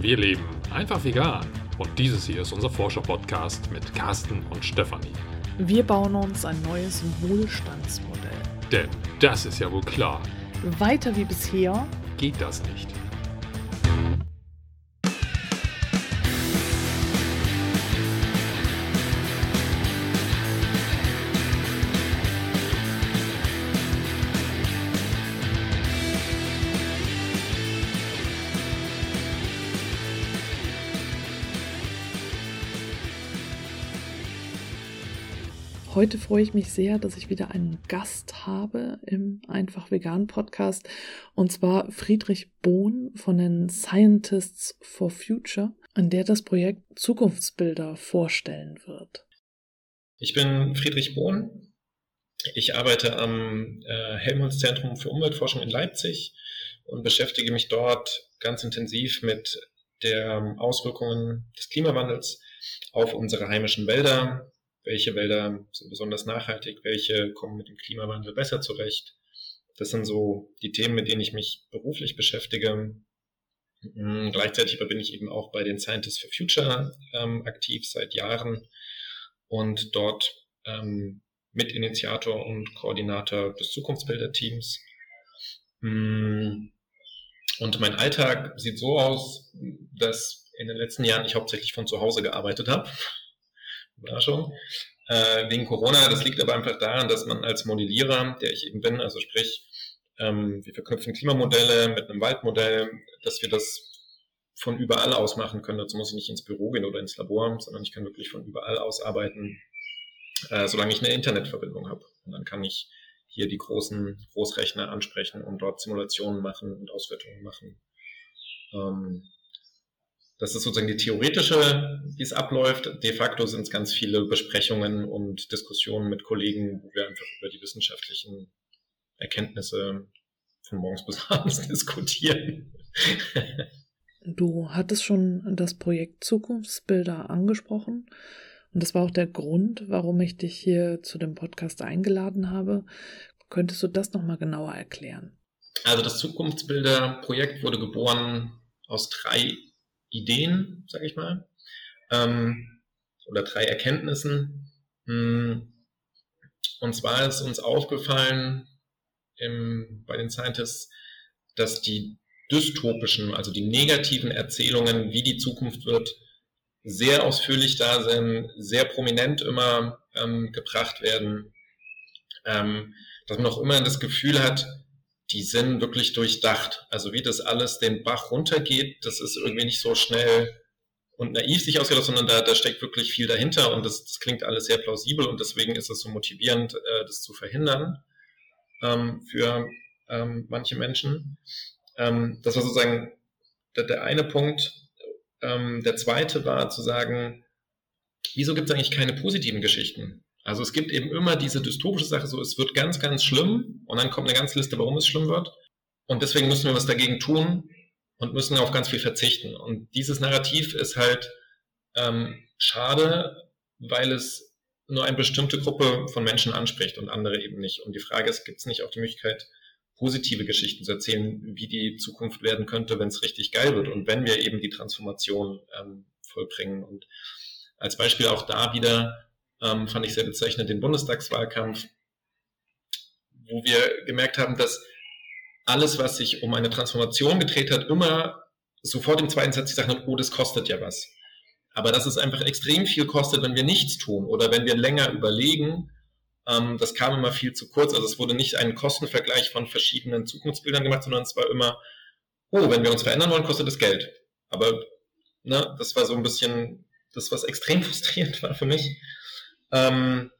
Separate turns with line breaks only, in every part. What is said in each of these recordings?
Wir leben einfach vegan. Und dieses hier ist unser Forscher-Podcast mit Carsten und Stefanie.
Wir bauen uns ein neues Wohlstandsmodell.
Denn das ist ja wohl klar.
Weiter wie bisher
Geht das nicht.
Heute freue ich mich sehr, dass ich wieder einen Gast habe im Einfach Vegan Podcast und zwar Friedrich Bohn von den Scientists for Future, an der das Projekt Zukunftsbilder vorstellen wird.
Ich bin Friedrich Bohn. Ich arbeite am äh, Helmholtz-Zentrum für Umweltforschung in Leipzig und beschäftige mich dort ganz intensiv mit der Auswirkungen des Klimawandels auf unsere heimischen Wälder, welche Wälder sind besonders nachhaltig, welche kommen mit dem Klimawandel besser zurecht. Das sind so die Themen, mit denen ich mich beruflich beschäftige. Mhm, gleichzeitig bin ich eben auch bei den Scientists for Future ähm, aktiv seit Jahren und dort ähm, Mitinitiator und Koordinator des Zukunftsbilder-Teams. Mhm. Und mein Alltag sieht so aus, dass in den letzten Jahren ich hauptsächlich von zu Hause gearbeitet habe. Überraschung, äh, wegen Corona. Das liegt aber einfach daran, dass man als Modellierer, der ich eben bin, also sprich, ähm, wir verknüpfen Klimamodelle mit einem Waldmodell, dass wir das von überall aus machen können. Dazu muss ich nicht ins Büro gehen oder ins Labor, sondern ich kann wirklich von überall aus arbeiten, äh, solange ich eine Internetverbindung habe. Und dann kann ich hier die großen Großrechner ansprechen und dort Simulationen machen und Auswertungen machen. Ähm, das ist sozusagen die theoretische, wie es abläuft. De facto sind es ganz viele Besprechungen und Diskussionen mit Kollegen, wo wir einfach über die wissenschaftlichen Erkenntnisse von morgens bis abends diskutieren.
Du hattest schon das Projekt Zukunftsbilder angesprochen. Und das war auch der Grund, warum ich dich hier zu dem Podcast eingeladen habe. Könntest du das nochmal genauer erklären?
Also das Zukunftsbilder-Projekt wurde geboren aus drei Ideen, sage ich mal, ähm, oder drei Erkenntnissen. Hm. Und zwar ist uns aufgefallen im, bei den Scientists, dass die dystopischen, also die negativen Erzählungen, wie die Zukunft wird, sehr ausführlich da sind, sehr prominent immer ähm, gebracht werden, ähm, dass man auch immer das Gefühl hat, die sind wirklich durchdacht. Also wie das alles den Bach runtergeht, das ist irgendwie nicht so schnell und naiv sich ausgedacht, sondern da, da steckt wirklich viel dahinter und das, das klingt alles sehr plausibel und deswegen ist es so motivierend, äh, das zu verhindern ähm, für ähm, manche Menschen. Ähm, das war sozusagen der, der eine Punkt. Ähm, der zweite war zu sagen, wieso gibt es eigentlich keine positiven Geschichten? Also es gibt eben immer diese dystopische Sache, so es wird ganz, ganz schlimm und dann kommt eine ganze Liste, warum es schlimm wird. Und deswegen müssen wir was dagegen tun und müssen auf ganz viel verzichten. Und dieses Narrativ ist halt ähm, schade, weil es nur eine bestimmte Gruppe von Menschen anspricht und andere eben nicht. Und die Frage ist, gibt es nicht auch die Möglichkeit, positive Geschichten zu erzählen, wie die Zukunft werden könnte, wenn es richtig geil wird und wenn wir eben die Transformation ähm, vollbringen. Und als Beispiel auch da wieder ähm, fand ich sehr bezeichnend, den Bundestagswahlkampf, wo wir gemerkt haben, dass alles, was sich um eine Transformation gedreht hat, immer sofort im zweiten Satz gesagt hat, oh, das kostet ja was. Aber dass es einfach extrem viel kostet, wenn wir nichts tun oder wenn wir länger überlegen, ähm, das kam immer viel zu kurz. Also es wurde nicht ein Kostenvergleich von verschiedenen Zukunftsbildern gemacht, sondern es war immer, oh, wenn wir uns verändern wollen, kostet es Geld. Aber ne, das war so ein bisschen das, was extrem frustrierend war für mich. Ähm,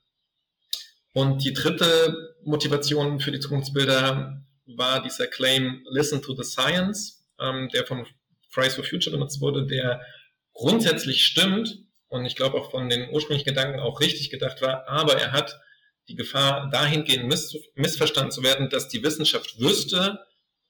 und die dritte Motivation für die Zukunftsbilder war dieser Claim Listen to the Science, ähm, der von Fridays for Future benutzt wurde, der grundsätzlich stimmt und ich glaube auch von den ursprünglichen Gedanken auch richtig gedacht war, aber er hat die Gefahr dahingehend miss missverstanden zu werden, dass die Wissenschaft wüsste,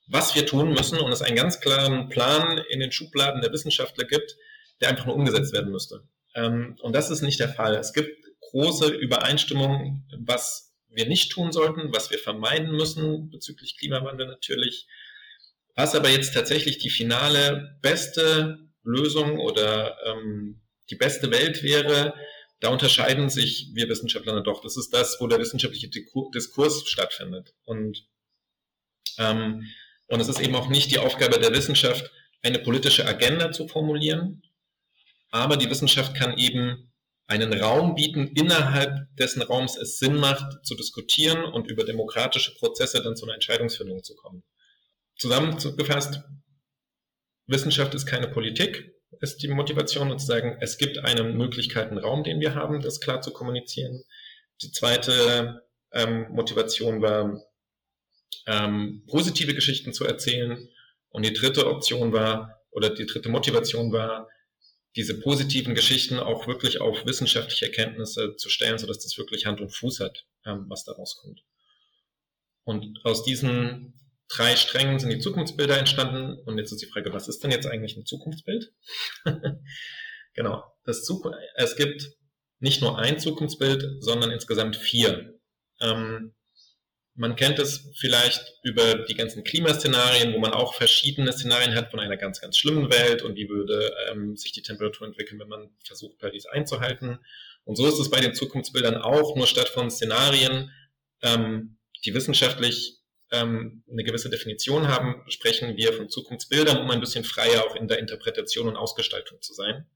was wir tun müssen und es einen ganz klaren Plan in den Schubladen der Wissenschaftler gibt, der einfach nur umgesetzt werden müsste. Ähm, und das ist nicht der Fall. Es gibt große Übereinstimmung, was wir nicht tun sollten, was wir vermeiden müssen bezüglich Klimawandel natürlich. Was aber jetzt tatsächlich die finale beste Lösung oder ähm, die beste Welt wäre, da unterscheiden sich wir Wissenschaftler doch. Das ist das, wo der wissenschaftliche Diskurs stattfindet. Und, ähm, und es ist eben auch nicht die Aufgabe der Wissenschaft, eine politische Agenda zu formulieren, aber die Wissenschaft kann eben einen Raum bieten, innerhalb dessen Raums es Sinn macht, zu diskutieren und über demokratische Prozesse dann zu einer Entscheidungsfindung zu kommen. Zusammengefasst, Wissenschaft ist keine Politik, ist die Motivation und zu sagen, es gibt einen Möglichkeiten Raum, den wir haben, das klar zu kommunizieren. Die zweite ähm, Motivation war, ähm, positive Geschichten zu erzählen. Und die dritte Option war, oder die dritte Motivation war, diese positiven Geschichten auch wirklich auf wissenschaftliche Erkenntnisse zu stellen, sodass das wirklich Hand und Fuß hat, ähm, was da rauskommt. Und aus diesen drei Strängen sind die Zukunftsbilder entstanden. Und jetzt ist die Frage, was ist denn jetzt eigentlich ein Zukunftsbild? genau. Das Zuk es gibt nicht nur ein Zukunftsbild, sondern insgesamt vier. Ähm, man kennt es vielleicht über die ganzen Klimaszenarien, wo man auch verschiedene Szenarien hat von einer ganz, ganz schlimmen Welt und wie würde ähm, sich die Temperatur entwickeln, wenn man versucht, Paris einzuhalten. Und so ist es bei den Zukunftsbildern auch, nur statt von Szenarien, ähm, die wissenschaftlich ähm, eine gewisse Definition haben, sprechen wir von Zukunftsbildern, um ein bisschen freier auch in der Interpretation und Ausgestaltung zu sein.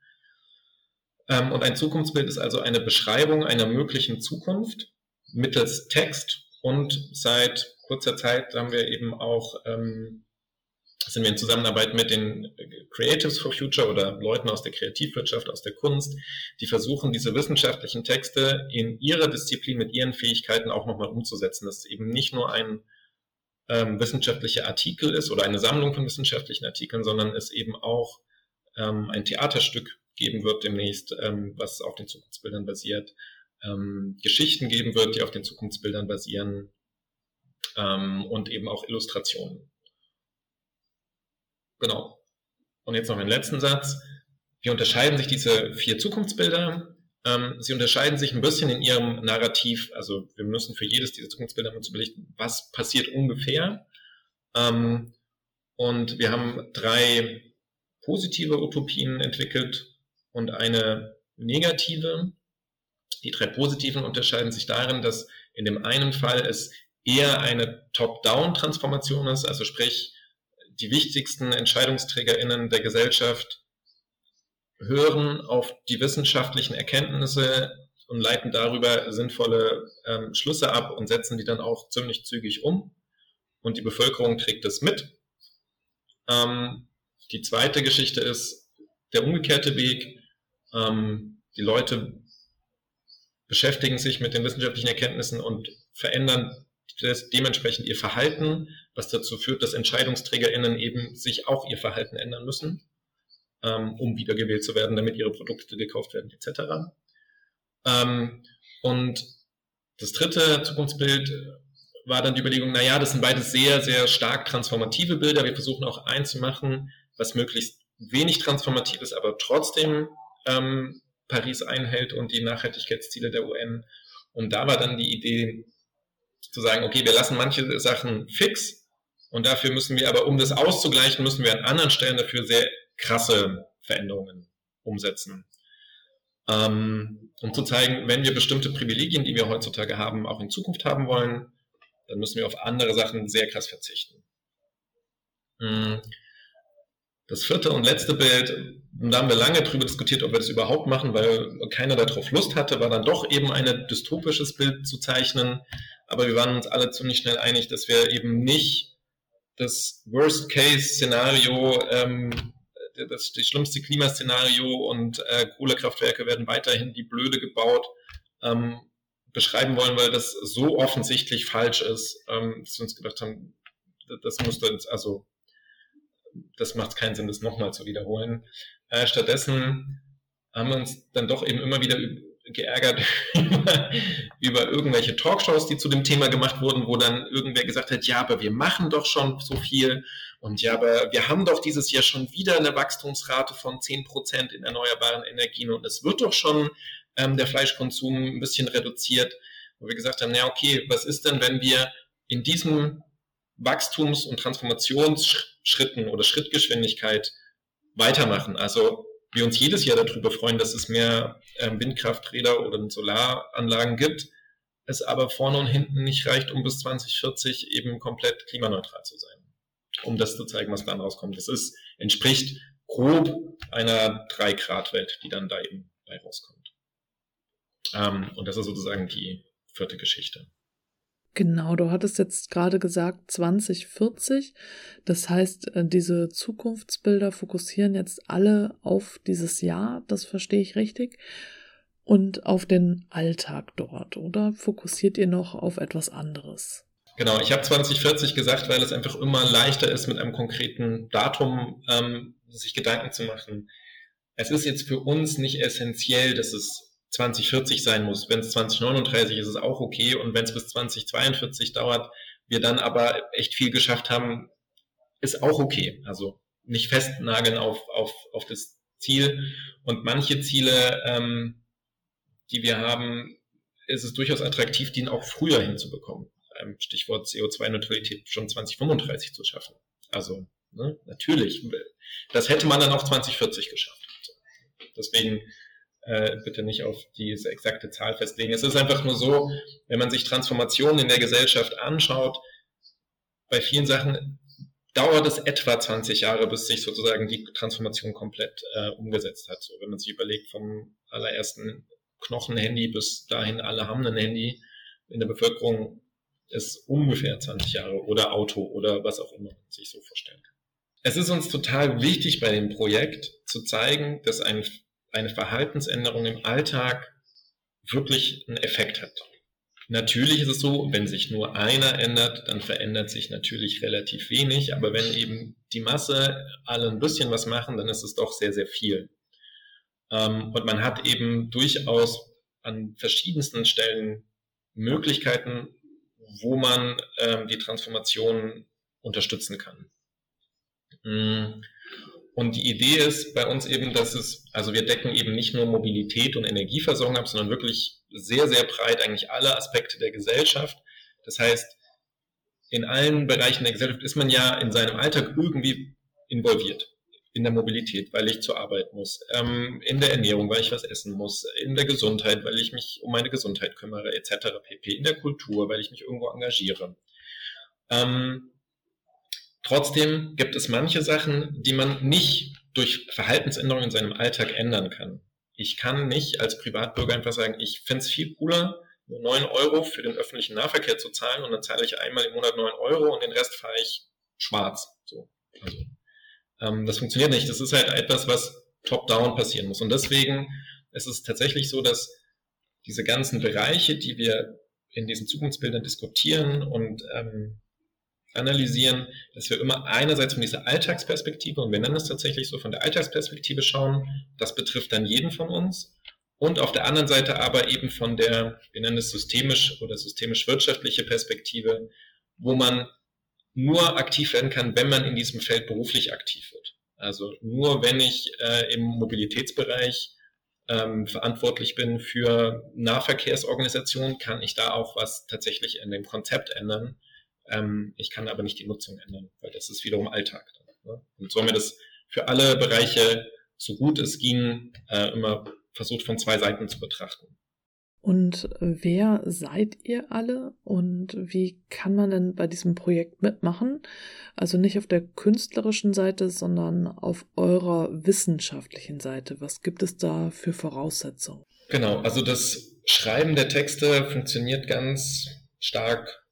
Ähm, und ein Zukunftsbild ist also eine Beschreibung einer möglichen Zukunft mittels Text und seit kurzer Zeit haben wir eben auch ähm, sind wir in Zusammenarbeit mit den Creatives for Future oder Leuten aus der Kreativwirtschaft, aus der Kunst, die versuchen, diese wissenschaftlichen Texte in ihrer Disziplin mit ihren Fähigkeiten auch nochmal umzusetzen. Dass es eben nicht nur ein ähm, wissenschaftlicher Artikel ist oder eine Sammlung von wissenschaftlichen Artikeln, sondern es eben auch ähm, ein Theaterstück geben wird demnächst, ähm, was auf den Zukunftsbildern basiert, ähm, Geschichten geben wird, die auf den Zukunftsbildern basieren ähm, und eben auch Illustrationen. Genau. Und jetzt noch einen letzten Satz. Wie unterscheiden sich diese vier Zukunftsbilder? Ähm, sie unterscheiden sich ein bisschen in ihrem Narrativ. Also wir müssen für jedes dieser Zukunftsbilder uns überlegen, was passiert ungefähr. Ähm, und wir haben drei positive Utopien entwickelt und eine negative. Die drei positiven unterscheiden sich darin, dass in dem einen Fall es eher eine Top-Down-Transformation ist, also sprich, die wichtigsten EntscheidungsträgerInnen der Gesellschaft hören auf die wissenschaftlichen Erkenntnisse und leiten darüber sinnvolle ähm, Schlüsse ab und setzen die dann auch ziemlich zügig um. Und die Bevölkerung trägt das mit. Ähm, die zweite Geschichte ist der umgekehrte Weg. Ähm, die Leute beschäftigen sich mit den wissenschaftlichen Erkenntnissen und verändern dementsprechend ihr Verhalten, was dazu führt, dass EntscheidungsträgerInnen eben sich auch ihr Verhalten ändern müssen ähm, um wiedergewählt zu werden, damit ihre Produkte gekauft werden, etc. Ähm, und das dritte Zukunftsbild war dann die Überlegung, naja, das sind beides sehr, sehr stark transformative Bilder. Wir versuchen auch eins zu machen, was möglichst wenig transformativ ist, aber trotzdem ähm, Paris einhält und die Nachhaltigkeitsziele der UN. Und da war dann die Idee zu sagen, okay, wir lassen manche Sachen fix und dafür müssen wir aber, um das auszugleichen, müssen wir an anderen Stellen dafür sehr krasse Veränderungen umsetzen. Ähm, um zu zeigen, wenn wir bestimmte Privilegien, die wir heutzutage haben, auch in Zukunft haben wollen, dann müssen wir auf andere Sachen sehr krass verzichten. Hm. Das vierte und letzte Bild, da haben wir lange darüber diskutiert, ob wir das überhaupt machen, weil keiner darauf Lust hatte, war dann doch eben ein dystopisches Bild zu zeichnen. Aber wir waren uns alle ziemlich schnell einig, dass wir eben nicht das Worst-Case-Szenario ähm, das, das schlimmste Klimaszenario und äh, Kohlekraftwerke werden weiterhin die Blöde gebaut, ähm, beschreiben wollen, weil das so offensichtlich falsch ist, ähm, dass wir uns gedacht haben, das muss uns, also das macht keinen Sinn, das nochmal zu wiederholen. Äh, stattdessen haben wir uns dann doch eben immer wieder geärgert über, irgendwelche Talkshows, die zu dem Thema gemacht wurden, wo dann irgendwer gesagt hat, ja, aber wir machen doch schon so viel und ja, aber wir haben doch dieses Jahr schon wieder eine Wachstumsrate von 10 Prozent in erneuerbaren Energien und es wird doch schon ähm, der Fleischkonsum ein bisschen reduziert. Wo wir gesagt haben, na okay, was ist denn, wenn wir in diesem Wachstums- und Transformationsschritten oder Schrittgeschwindigkeit weitermachen. Also wir uns jedes Jahr darüber freuen, dass es mehr ähm, Windkrafträder oder Solaranlagen gibt, es aber vorne und hinten nicht reicht, um bis 2040 eben komplett klimaneutral zu sein. Um das zu zeigen, was dann rauskommt. Das ist, entspricht grob einer 3-Grad-Welt, die dann da eben bei rauskommt. Ähm, und das ist sozusagen die vierte Geschichte.
Genau, du hattest jetzt gerade gesagt 2040. Das heißt, äh, diese Zukunftsbilder fokussieren jetzt alle auf dieses Jahr, das verstehe ich richtig, und auf den Alltag dort, oder fokussiert ihr noch auf etwas anderes?
Genau, ich habe 2040 gesagt, weil es einfach immer leichter ist, mit einem konkreten Datum ähm, sich Gedanken zu machen. Es ist jetzt für uns nicht essentiell, dass es 2040 sein muss. Wenn es 2039 ist, ist es auch okay. Und wenn es bis 2042 dauert, wir dann aber echt viel geschafft haben, ist auch okay. Also nicht festnageln auf, auf, auf das Ziel. Und manche Ziele, ähm, die wir haben, ist es durchaus attraktiv, die auch früher hinzubekommen. Ähm, Stichwort CO2-Neutralität schon 2035 zu schaffen. Also ne, natürlich, das hätte man dann auch 2040 geschafft. Deswegen äh, bitte nicht auf diese exakte Zahl festlegen. Es ist einfach nur so, wenn man sich Transformationen in der Gesellschaft anschaut, bei vielen Sachen dauert es etwa 20 Jahre, bis sich sozusagen die Transformation komplett äh, umgesetzt hat. So, wenn man sich überlegt, vom allerersten Knochenhandy bis dahin, alle haben ein Handy in der Bevölkerung, ist ungefähr 20 Jahre oder Auto oder was auch immer man sich so vorstellen kann. Es ist uns total wichtig bei dem Projekt zu zeigen, dass ein eine Verhaltensänderung im Alltag wirklich einen Effekt hat. Natürlich ist es so, wenn sich nur einer ändert, dann verändert sich natürlich relativ wenig, aber wenn eben die Masse alle ein bisschen was machen, dann ist es doch sehr, sehr viel. Ähm, und man hat eben durchaus an verschiedensten Stellen Möglichkeiten, wo man ähm, die Transformation unterstützen kann. Und die Idee ist bei uns eben, dass es, also wir decken eben nicht nur Mobilität und Energieversorgung ab, sondern wirklich sehr, sehr breit eigentlich alle Aspekte der Gesellschaft. Das heißt, in allen Bereichen der Gesellschaft ist man ja in seinem Alltag irgendwie involviert. In der Mobilität, weil ich zur Arbeit muss, ähm, in der Ernährung, weil ich was essen muss, in der Gesundheit, weil ich mich um meine Gesundheit kümmere, etc. pp. In der Kultur, weil ich mich irgendwo engagiere. Ähm, Trotzdem gibt es manche Sachen, die man nicht durch Verhaltensänderungen in seinem Alltag ändern kann. Ich kann nicht als Privatbürger einfach sagen, ich finde es viel cooler, nur 9 Euro für den öffentlichen Nahverkehr zu zahlen und dann zahle ich einmal im Monat 9 Euro und den Rest fahre ich schwarz. So. Also, ähm, das funktioniert nicht. Das ist halt etwas, was top-down passieren muss. Und deswegen ist es tatsächlich so, dass diese ganzen Bereiche, die wir in diesen Zukunftsbildern diskutieren und ähm, analysieren, dass wir immer einerseits von dieser Alltagsperspektive, und wir nennen es tatsächlich so, von der Alltagsperspektive schauen, das betrifft dann jeden von uns, und auf der anderen Seite aber eben von der, wir nennen es systemisch oder systemisch-wirtschaftliche Perspektive, wo man nur aktiv werden kann, wenn man in diesem Feld beruflich aktiv wird. Also nur wenn ich äh, im Mobilitätsbereich ähm, verantwortlich bin für Nahverkehrsorganisationen, kann ich da auch was tatsächlich in dem Konzept ändern ähm, ich kann aber nicht die Nutzung ändern, weil das ist wiederum Alltag. Ne? Und so haben wir das für alle Bereiche, so gut es ging, äh, immer versucht von zwei Seiten zu betrachten.
Und wer seid ihr alle und wie kann man denn bei diesem Projekt mitmachen? Also nicht auf der künstlerischen Seite, sondern auf eurer wissenschaftlichen Seite. Was gibt es da für Voraussetzungen?
Genau, also das Schreiben der Texte funktioniert ganz stark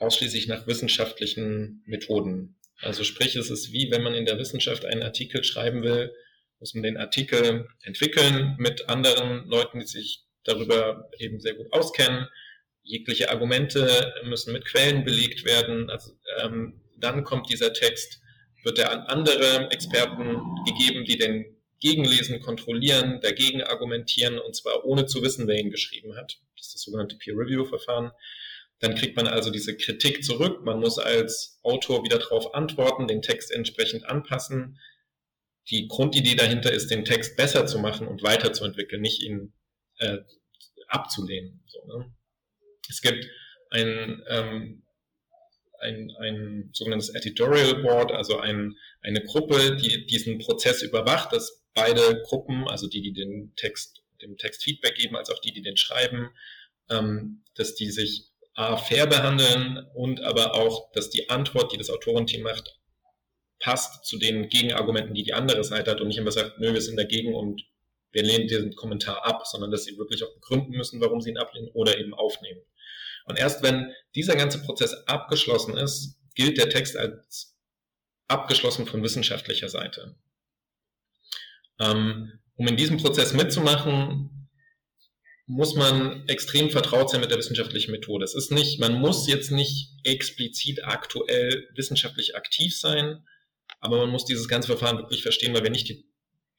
ausschließlich nach wissenschaftlichen Methoden. Also sprich, es ist wie wenn man in der Wissenschaft einen Artikel schreiben will, muss man den Artikel entwickeln mit anderen Leuten, die sich darüber eben sehr gut auskennen. Jegliche Argumente müssen mit Quellen belegt werden. Also, ähm, dann kommt dieser Text, wird er an andere Experten gegeben, die den gegenlesen, kontrollieren, dagegen argumentieren und zwar ohne zu wissen, wer ihn geschrieben hat. Das ist das sogenannte Peer-Review-Verfahren. Dann kriegt man also diese Kritik zurück. Man muss als Autor wieder darauf antworten, den Text entsprechend anpassen. Die Grundidee dahinter ist, den Text besser zu machen und weiterzuentwickeln, nicht ihn äh, abzulehnen. So, ne? Es gibt ein, ähm, ein, ein sogenanntes Editorial Board, also ein, eine Gruppe, die diesen Prozess überwacht, dass beide Gruppen, also die, die den Text, dem Text Feedback geben, als auch die, die den schreiben, ähm, dass die sich A, fair behandeln und aber auch, dass die Antwort, die das Autorenteam macht, passt zu den Gegenargumenten, die die andere Seite hat und nicht immer sagt, nö, wir sind dagegen und wir lehnen diesen Kommentar ab, sondern dass sie wirklich auch begründen müssen, warum sie ihn ablehnen oder eben aufnehmen. Und erst wenn dieser ganze Prozess abgeschlossen ist, gilt der Text als abgeschlossen von wissenschaftlicher Seite. Ähm, um in diesem Prozess mitzumachen, muss man extrem vertraut sein mit der wissenschaftlichen Methode. Es ist nicht, man muss jetzt nicht explizit aktuell wissenschaftlich aktiv sein, aber man muss dieses ganze Verfahren wirklich verstehen, weil wir nicht die,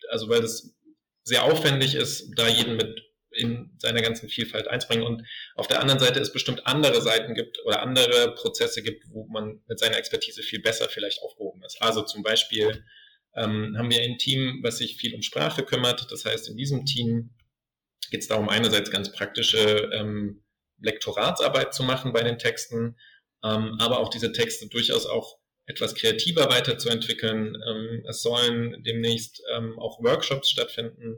also weil das sehr aufwendig ist, da jeden mit in seiner ganzen Vielfalt einzubringen. Und auf der anderen Seite es bestimmt andere Seiten gibt oder andere Prozesse gibt, wo man mit seiner Expertise viel besser vielleicht aufgehoben ist. Also zum Beispiel ähm, haben wir ein Team, was sich viel um Sprache kümmert. Das heißt, in diesem Team geht es darum, einerseits ganz praktische ähm, Lektoratsarbeit zu machen bei den Texten, ähm, aber auch diese Texte durchaus auch etwas kreativer weiterzuentwickeln. Ähm, es sollen demnächst ähm, auch Workshops stattfinden,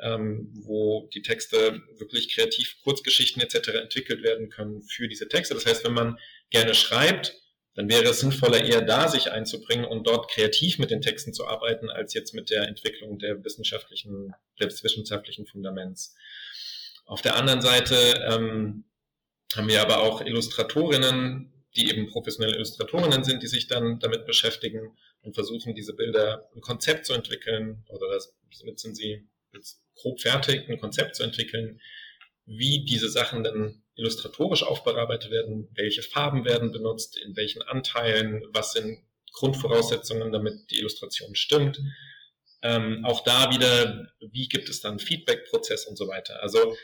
ähm, wo die Texte wirklich kreativ, Kurzgeschichten etc. entwickelt werden können für diese Texte. Das heißt, wenn man gerne schreibt, dann wäre es sinnvoller, eher da sich einzubringen und dort kreativ mit den Texten zu arbeiten, als jetzt mit der Entwicklung der wissenschaftlichen, des wissenschaftlichen Fundaments. Auf der anderen Seite ähm, haben wir aber auch Illustratorinnen, die eben professionelle Illustratorinnen sind, die sich dann damit beschäftigen und versuchen, diese Bilder ein Konzept zu entwickeln oder das, damit sind sie grob fertig, ein Konzept zu entwickeln, wie diese Sachen dann illustratorisch aufbearbeitet werden, welche Farben werden benutzt, in welchen Anteilen, was sind Grundvoraussetzungen, damit die Illustration stimmt. Ähm, auch da wieder, wie gibt es dann Feedback-Prozess und so weiter. Also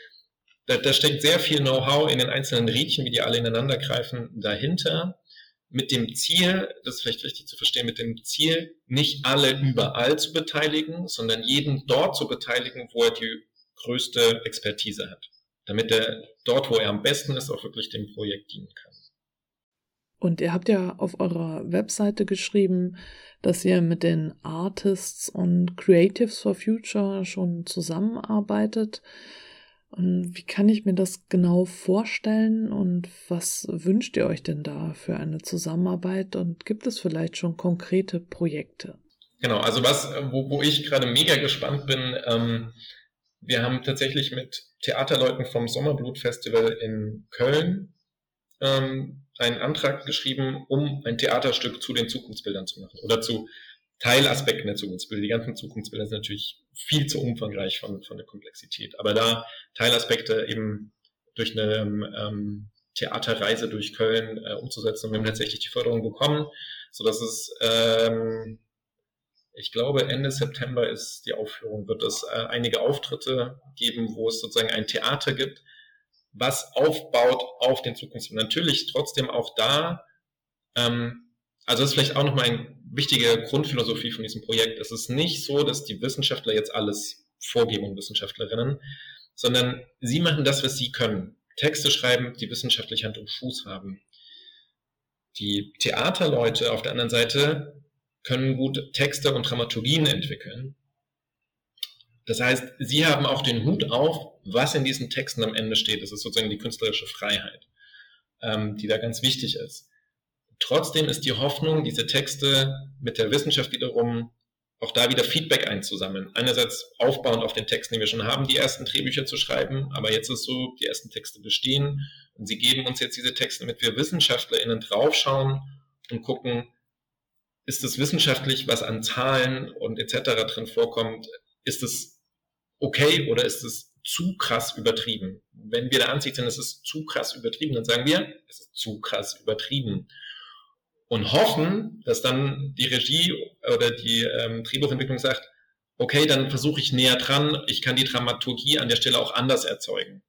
da, da steckt sehr viel Know-how in den einzelnen Rädchen, wie die alle ineinander greifen, dahinter. Mit dem Ziel, das ist vielleicht wichtig zu verstehen, mit dem Ziel, nicht alle überall zu beteiligen, sondern jeden dort zu beteiligen, wo er die größte Expertise hat. Damit er dort, wo er am besten ist, auch wirklich dem Projekt dienen kann.
Und ihr habt ja auf eurer Webseite geschrieben, dass ihr mit den Artists und Creatives for Future schon zusammenarbeitet. Und wie kann ich mir das genau vorstellen und was wünscht ihr euch denn da für eine Zusammenarbeit und gibt es vielleicht schon konkrete Projekte?
Genau, also was, wo, wo ich gerade mega gespannt bin, ähm, wir haben tatsächlich mit Theaterleuten vom Sommerblut-Festival in Köln ähm, einen Antrag geschrieben, um ein Theaterstück zu den Zukunftsbildern zu machen oder zu Teilaspekten der Zukunftsbilder. Die ganzen Zukunftsbilder sind natürlich viel zu umfangreich von, von der Komplexität. Aber da Teilaspekte eben durch eine ähm, Theaterreise durch Köln äh, umzusetzen. Und wir haben tatsächlich die Förderung bekommen, so dass es, ähm, ich glaube, Ende September ist die Aufführung, wird es äh, einige Auftritte geben, wo es sozusagen ein Theater gibt, was aufbaut auf den Zukunftsbildern. Natürlich trotzdem auch da, ähm, also das ist vielleicht auch nochmal ein wichtige Grundphilosophie von diesem Projekt. Es ist nicht so, dass die Wissenschaftler jetzt alles vorgeben und Wissenschaftlerinnen, sondern sie machen das, was sie können. Texte schreiben, die wissenschaftlich Hand und Fuß haben. Die Theaterleute auf der anderen Seite können gut Texte und Dramaturgien entwickeln. Das heißt, sie haben auch den Hut auf, was in diesen Texten am Ende steht. Das ist sozusagen die künstlerische Freiheit, ähm, die da ganz wichtig ist. Trotzdem ist die Hoffnung, diese Texte mit der Wissenschaft wiederum auch da wieder Feedback einzusammeln. Einerseits aufbauend auf den Texten, die wir schon haben, die ersten Drehbücher zu schreiben, aber jetzt ist so, die ersten Texte bestehen und sie geben uns jetzt diese Texte, damit wir WissenschaftlerInnen draufschauen und gucken, ist es wissenschaftlich, was an Zahlen und etc. drin vorkommt, ist es okay oder ist es zu krass übertrieben? Wenn wir der Ansicht sind, es ist zu krass übertrieben, dann sagen wir, es ist zu krass übertrieben und hoffen, dass dann die Regie oder die ähm, Drehbuchentwicklung sagt, okay, dann versuche ich näher dran, ich kann die Dramaturgie an der Stelle auch anders erzeugen.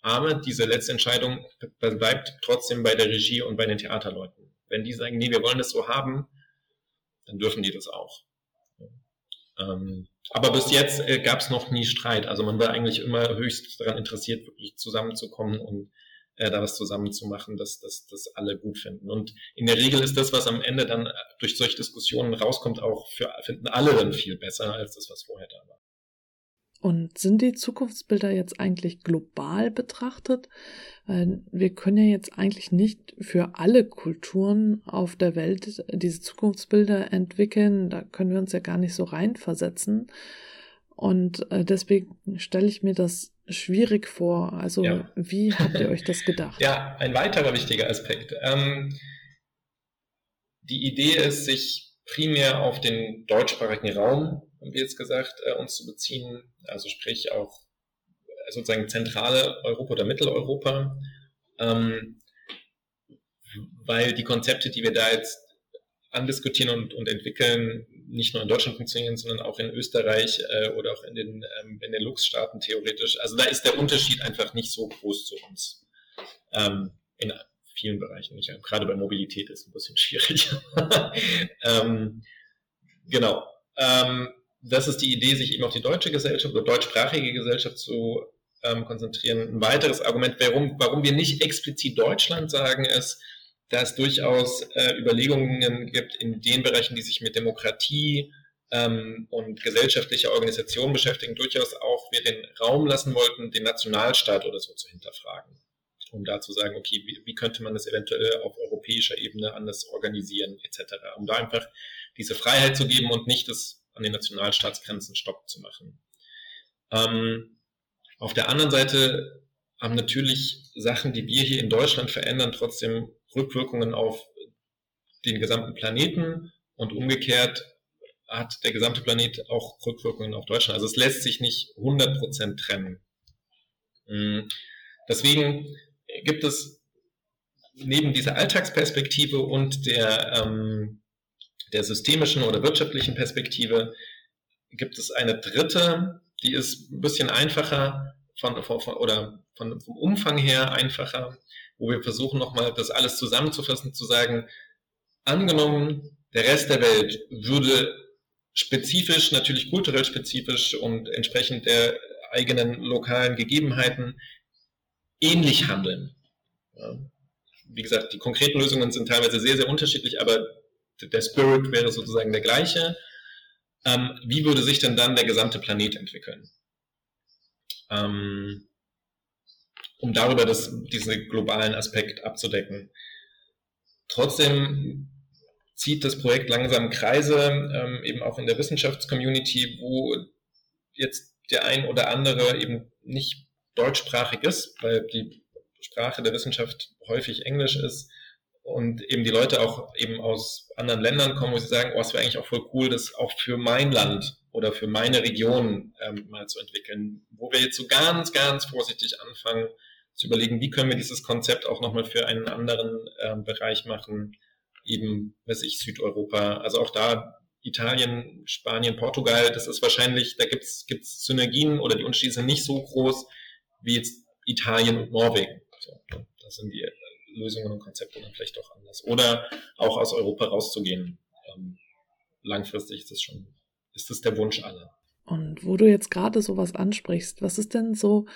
Aber diese letzte Entscheidung bleibt trotzdem bei der Regie und bei den Theaterleuten. Wenn die sagen, nee, wir wollen das so haben, dann dürfen die das auch. Ähm, aber bis jetzt äh, gab es noch nie Streit. Also man war eigentlich immer höchst daran interessiert, wirklich zusammenzukommen und äh, da was zusammen zu machen, dass das dass alle gut finden. Und in der Regel ist das, was am Ende dann durch solche Diskussionen rauskommt, auch für finden alle dann viel besser als das, was vorher da war.
Und sind die Zukunftsbilder jetzt eigentlich global betrachtet? Wir können ja jetzt eigentlich nicht für alle Kulturen auf der Welt diese Zukunftsbilder entwickeln. Da können wir uns ja gar nicht so reinversetzen. Und äh, deswegen stelle ich mir das schwierig vor. Also ja. wie habt ihr euch das gedacht?
Ja, ein weiterer wichtiger Aspekt. Ähm, die Idee ist, sich primär auf den deutschsprachigen Raum, haben wir jetzt gesagt, äh, uns zu beziehen, also sprich auch sozusagen zentrale Europa oder Mitteleuropa, ähm, weil die Konzepte, die wir da jetzt andiskutieren und, und entwickeln, nicht nur in Deutschland funktionieren, sondern auch in Österreich äh, oder auch in den ähm, Benelux-Staaten theoretisch. Also da ist der Unterschied einfach nicht so groß zu uns. Ähm, in vielen Bereichen nicht. Gerade bei Mobilität ist es ein bisschen schwierig. ähm, genau. Ähm, das ist die Idee, sich eben auf die deutsche Gesellschaft oder deutschsprachige Gesellschaft zu ähm, konzentrieren. Ein weiteres Argument, warum, warum wir nicht explizit Deutschland sagen, ist, dass es durchaus äh, Überlegungen gibt in den Bereichen, die sich mit Demokratie ähm, und gesellschaftlicher Organisation beschäftigen, durchaus auch wir den Raum lassen wollten, den Nationalstaat oder so zu hinterfragen. Um da zu sagen, okay, wie, wie könnte man das eventuell auf europäischer Ebene anders organisieren, etc. Um da einfach diese Freiheit zu geben und nicht das an den Nationalstaatsgrenzen Stopp zu machen. Ähm, auf der anderen Seite haben natürlich Sachen, die wir hier in Deutschland verändern, trotzdem Rückwirkungen auf den gesamten Planeten und umgekehrt hat der gesamte Planet auch Rückwirkungen auf Deutschland. Also es lässt sich nicht 100% trennen. Mm, deswegen gibt es neben dieser Alltagsperspektive und der ähm, der systemischen oder wirtschaftlichen Perspektive gibt es eine dritte, die ist ein bisschen einfacher von, von, von oder von, vom Umfang her einfacher, wo wir versuchen nochmal das alles zusammenzufassen, zu sagen, angenommen, der Rest der Welt würde spezifisch, natürlich kulturell spezifisch und entsprechend der eigenen lokalen Gegebenheiten ähnlich handeln. Ja. Wie gesagt, die konkreten Lösungen sind teilweise sehr, sehr unterschiedlich, aber der Spirit wäre sozusagen der gleiche. Ähm, wie würde sich denn dann der gesamte Planet entwickeln? Ähm, um darüber das, diesen globalen Aspekt abzudecken. Trotzdem zieht das Projekt langsam Kreise, ähm, eben auch in der Wissenschaftscommunity, wo jetzt der ein oder andere eben nicht deutschsprachig ist, weil die Sprache der Wissenschaft häufig Englisch ist und eben die Leute auch eben aus anderen Ländern kommen, wo sie sagen, oh, es wäre eigentlich auch voll cool, das auch für mein Land oder für meine Region ähm, mal zu entwickeln, wo wir jetzt so ganz, ganz vorsichtig anfangen zu überlegen, wie können wir dieses Konzept auch nochmal für einen anderen ähm, Bereich machen, eben, weiß ich, Südeuropa, also auch da Italien, Spanien, Portugal, das ist wahrscheinlich, da gibt's gibt's Synergien oder die Unterschiede sind nicht so groß wie jetzt Italien und Norwegen. So, das sind die Lösungen und Konzepte dann vielleicht doch anders. Oder auch aus Europa rauszugehen. Ähm, langfristig ist das schon, ist das der Wunsch aller.
Und wo du jetzt gerade sowas ansprichst, was ist denn so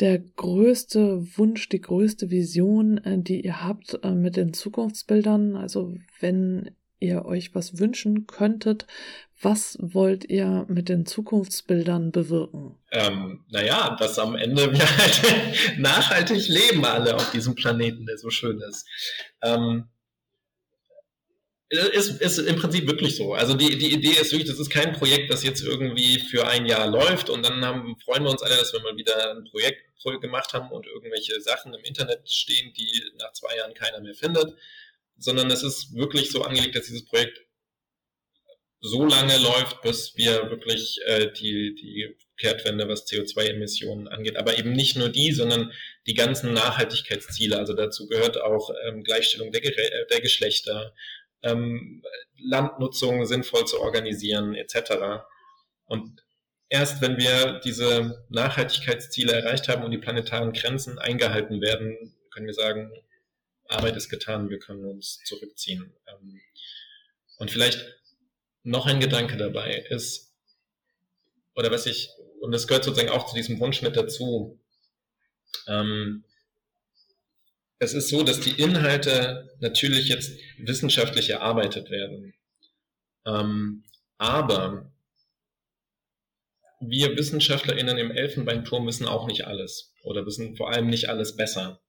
der größte Wunsch, die größte Vision, äh, die ihr habt äh, mit den Zukunftsbildern? Also wenn ihr euch was wünschen könntet, was wollt ihr mit den Zukunftsbildern bewirken?
Ähm, naja, dass am Ende wir halt nachhaltig leben alle auf diesem Planeten, der so schön ist. Ähm, ist, ist im Prinzip wirklich so. Also die, die Idee ist wirklich, das ist kein Projekt, das jetzt irgendwie für ein Jahr läuft und dann haben, freuen wir uns alle, dass wir mal wieder ein Projekt gemacht haben und irgendwelche Sachen im Internet stehen, die nach zwei Jahren keiner mehr findet, sondern es ist wirklich so angelegt, dass dieses Projekt so lange läuft, bis wir wirklich äh, die, die Kehrtwende, was CO2-Emissionen angeht, aber eben nicht nur die, sondern die ganzen Nachhaltigkeitsziele. Also dazu gehört auch ähm, Gleichstellung der, äh, der Geschlechter, ähm, Landnutzung sinnvoll zu organisieren, etc. Und erst wenn wir diese Nachhaltigkeitsziele erreicht haben und die planetaren Grenzen eingehalten werden, können wir sagen, Arbeit ist getan, wir können uns zurückziehen. Ähm, und vielleicht noch ein Gedanke dabei ist, oder was ich, und das gehört sozusagen auch zu diesem Wunsch mit dazu, ähm, es ist so, dass die Inhalte natürlich jetzt wissenschaftlich erarbeitet werden. Ähm, aber wir WissenschaftlerInnen im Elfenbeinturm wissen auch nicht alles oder wissen vor allem nicht alles besser,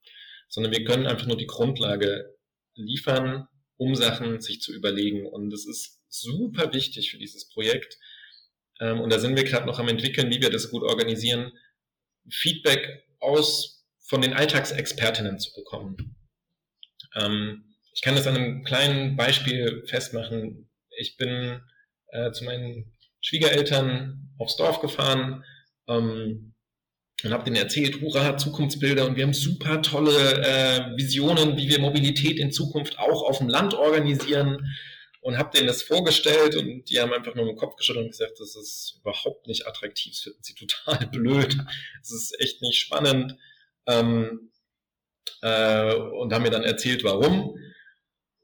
sondern wir können einfach nur die Grundlage liefern, um Sachen sich zu überlegen. Und es ist super wichtig für dieses Projekt. Ähm, und da sind wir gerade noch am entwickeln, wie wir das gut organisieren, Feedback aus von den Alltagsexpertinnen zu bekommen. Ähm, ich kann das an einem kleinen Beispiel festmachen. Ich bin äh, zu meinen Schwiegereltern aufs Dorf gefahren ähm, und habe denen erzählt, hurra, Zukunftsbilder. Und wir haben super tolle äh, Visionen, wie wir Mobilität in Zukunft auch auf dem Land organisieren und habe denen das vorgestellt und die haben einfach nur den Kopf geschüttelt und gesagt, das ist überhaupt nicht attraktiv, das finden sie total blöd, das ist echt nicht spannend. Ähm, äh, und haben mir dann erzählt, warum.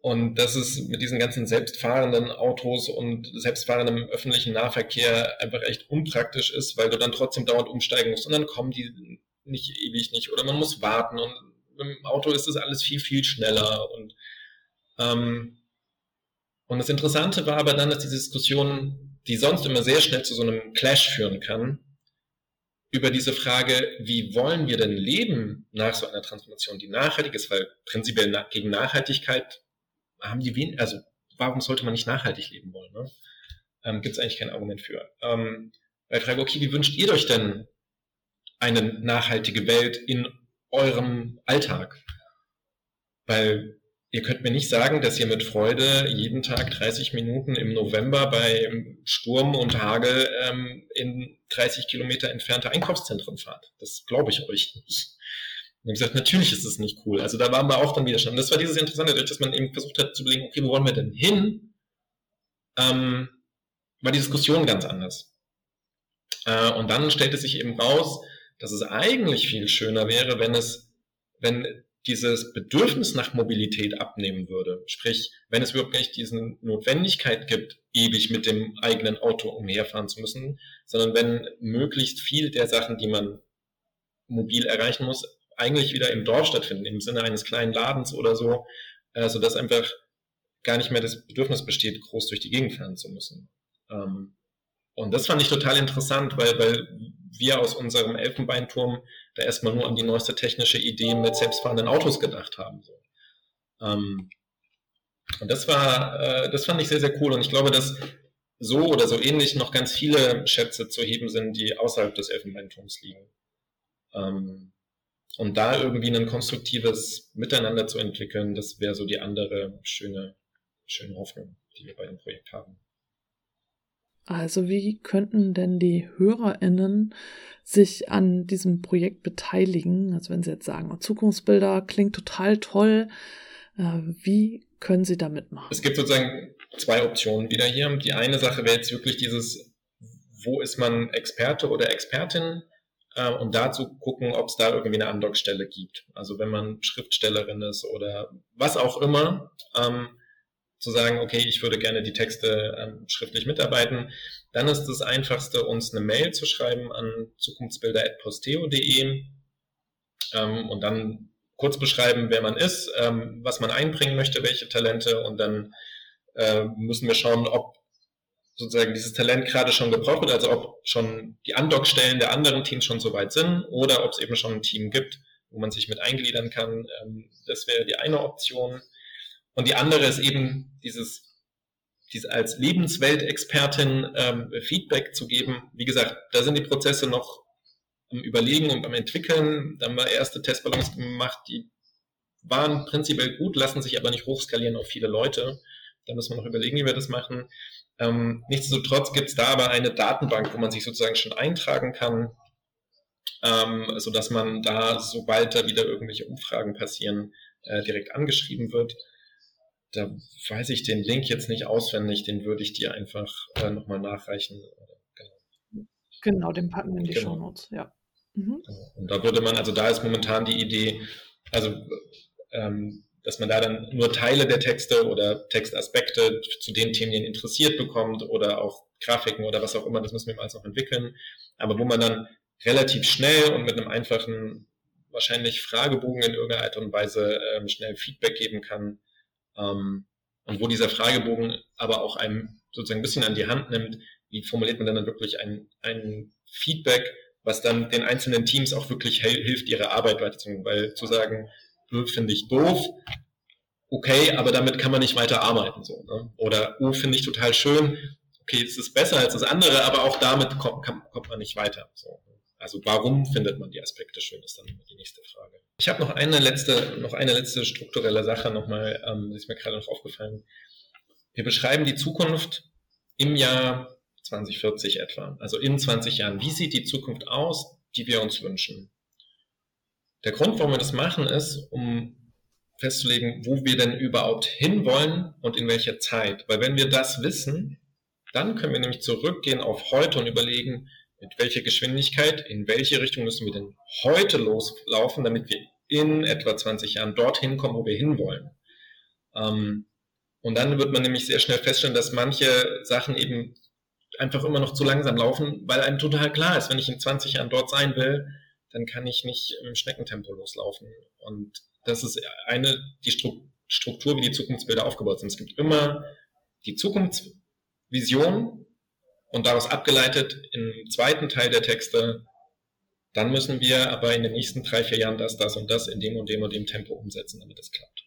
Und dass es mit diesen ganzen selbstfahrenden Autos und selbstfahrendem öffentlichen Nahverkehr einfach echt unpraktisch ist, weil du dann trotzdem dauernd umsteigen musst. Und dann kommen die nicht ewig nicht oder man muss warten. Und mit dem Auto ist das alles viel, viel schneller. Und ähm, und das Interessante war aber dann, dass diese Diskussion, die sonst immer sehr schnell zu so einem Clash führen kann, über diese Frage, wie wollen wir denn leben nach so einer Transformation, die nachhaltig ist, weil prinzipiell gegen Nachhaltigkeit haben die wen, also warum sollte man nicht nachhaltig leben wollen? Ne? Ähm, Gibt es eigentlich kein Argument für. Ähm, bei Frage, okay, wie wünscht ihr euch denn eine nachhaltige Welt in eurem Alltag? Weil ihr könnt mir nicht sagen, dass ihr mit Freude jeden Tag 30 Minuten im November bei Sturm und Hagel ähm, in 30 Kilometer entfernte Einkaufszentren fahrt. Das glaube ich euch nicht. Und ich gesagt, natürlich ist es nicht cool. Also da waren wir auch dann wieder schon. Und das war dieses Interessante, dadurch, dass man eben versucht hat zu überlegen, okay, wo wollen wir denn hin? Ähm, war die Diskussion ganz anders. Äh, und dann stellte sich eben raus, dass es eigentlich viel schöner wäre, wenn es, wenn dieses Bedürfnis nach Mobilität abnehmen würde. Sprich, wenn es überhaupt nicht diese Notwendigkeit gibt, ewig mit dem eigenen Auto umherfahren zu müssen, sondern wenn möglichst viel der Sachen, die man mobil erreichen muss, eigentlich wieder im Dorf stattfinden, im Sinne eines kleinen Ladens oder so, äh, sodass einfach gar nicht mehr das Bedürfnis besteht, groß durch die Gegend fahren zu müssen. Ähm, und das fand ich total interessant, weil, weil wir aus unserem Elfenbeinturm da erstmal nur an die neueste technische Idee mit selbstfahrenden Autos gedacht haben. So. Ähm, und das war, äh, das fand ich sehr, sehr cool. Und ich glaube, dass so oder so ähnlich noch ganz viele Schätze zu heben sind, die außerhalb des Elfenbeinturms liegen. Ähm, und da irgendwie ein konstruktives Miteinander zu entwickeln, das wäre so die andere schöne, schöne Hoffnung, die wir bei dem Projekt haben.
Also wie könnten denn die HörerInnen sich an diesem Projekt beteiligen? Also wenn sie jetzt sagen, oh, Zukunftsbilder klingt total toll, äh, wie können sie da mitmachen?
Es gibt sozusagen zwei Optionen wieder hier. Die eine Sache wäre jetzt wirklich dieses, wo ist man Experte oder Expertin? Äh, und dazu gucken, ob es da irgendwie eine Andockstelle gibt. Also wenn man Schriftstellerin ist oder was auch immer, ähm, zu sagen, okay, ich würde gerne die Texte ähm, schriftlich mitarbeiten, dann ist das einfachste, uns eine Mail zu schreiben an zukunftsbilder.posteo.de ähm, und dann kurz beschreiben, wer man ist, ähm, was man einbringen möchte, welche Talente und dann äh, müssen wir schauen, ob sozusagen dieses Talent gerade schon gebraucht wird, also ob schon die Andockstellen der anderen Teams schon so weit sind oder ob es eben schon ein Team gibt, wo man sich mit eingliedern kann. Ähm, das wäre die eine Option. Und die andere ist eben dieses, dieses als Lebensweltexpertin ähm, Feedback zu geben. Wie gesagt, da sind die Prozesse noch am Überlegen und am Entwickeln. Da haben wir erste Testballons gemacht, die waren prinzipiell gut, lassen sich aber nicht hochskalieren auf viele Leute. Da müssen wir noch überlegen, wie wir das machen. Ähm, nichtsdestotrotz gibt es da aber eine Datenbank, wo man sich sozusagen schon eintragen kann, ähm, so dass man da, sobald da wieder irgendwelche Umfragen passieren, äh, direkt angeschrieben wird. Da weiß ich den Link jetzt nicht auswendig, den würde ich dir einfach äh, nochmal nachreichen.
Genau. genau, den packen wir in die genau. Show Notes, ja.
Mhm. Genau. Und da würde man, also da ist momentan die Idee, also ähm, dass man da dann nur Teile der Texte oder Textaspekte zu den Themen, die ihn interessiert bekommt oder auch Grafiken oder was auch immer, das müssen wir alles noch entwickeln, aber wo man dann relativ schnell und mit einem einfachen wahrscheinlich Fragebogen in irgendeiner Art und Weise ähm, schnell Feedback geben kann ähm, und wo dieser Fragebogen aber auch einem sozusagen ein bisschen an die Hand nimmt, wie formuliert man dann wirklich ein, ein Feedback, was dann den einzelnen Teams auch wirklich hilft, ihre Arbeit weiterzumachen, weil zu sagen, finde ich doof, okay, aber damit kann man nicht weiter arbeiten. So, ne? Oder, oh, finde ich total schön, okay, es ist besser als das andere, aber auch damit kommt, kommt man nicht weiter. So. Also warum findet man die Aspekte schön, ist dann die nächste Frage. Ich habe noch eine letzte, noch eine letzte strukturelle Sache nochmal, ähm, ist mir gerade noch aufgefallen. Wir beschreiben die Zukunft im Jahr 2040 etwa, also in 20 Jahren. Wie sieht die Zukunft aus, die wir uns wünschen? Der Grund, warum wir das machen, ist, um festzulegen, wo wir denn überhaupt hinwollen und in welcher Zeit. Weil wenn wir das wissen, dann können wir nämlich zurückgehen auf heute und überlegen, mit welcher Geschwindigkeit, in welche Richtung müssen wir denn heute loslaufen, damit wir in etwa 20 Jahren dorthin kommen, wo wir hinwollen. Ähm, und dann wird man nämlich sehr schnell feststellen, dass manche Sachen eben einfach immer noch zu langsam laufen, weil einem total klar ist, wenn ich in 20 Jahren dort sein will, dann kann ich nicht im Schneckentempo loslaufen. Und das ist eine, die Struktur, wie die Zukunftsbilder aufgebaut sind. Es gibt immer die Zukunftsvision und daraus abgeleitet im zweiten Teil der Texte, dann müssen wir aber in den nächsten drei, vier Jahren das, das und das in dem und dem und dem Tempo umsetzen, damit es klappt.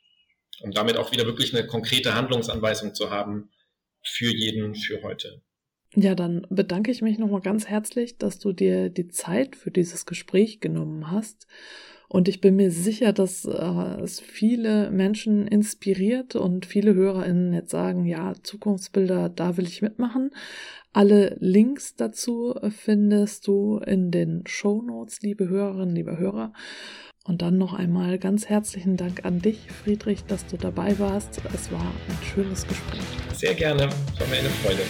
Um damit auch wieder wirklich eine konkrete Handlungsanweisung zu haben für jeden, für heute.
Ja, dann bedanke ich mich nochmal ganz herzlich, dass du dir die Zeit für dieses Gespräch genommen hast. Und ich bin mir sicher, dass äh, es viele Menschen inspiriert und viele HörerInnen jetzt sagen, ja, Zukunftsbilder, da will ich mitmachen. Alle Links dazu findest du in den Show Notes, liebe Hörerinnen, liebe Hörer. Und dann noch einmal ganz herzlichen Dank an dich, Friedrich, dass du dabei warst. Es war ein schönes Gespräch.
Sehr gerne, war mir eine Freude.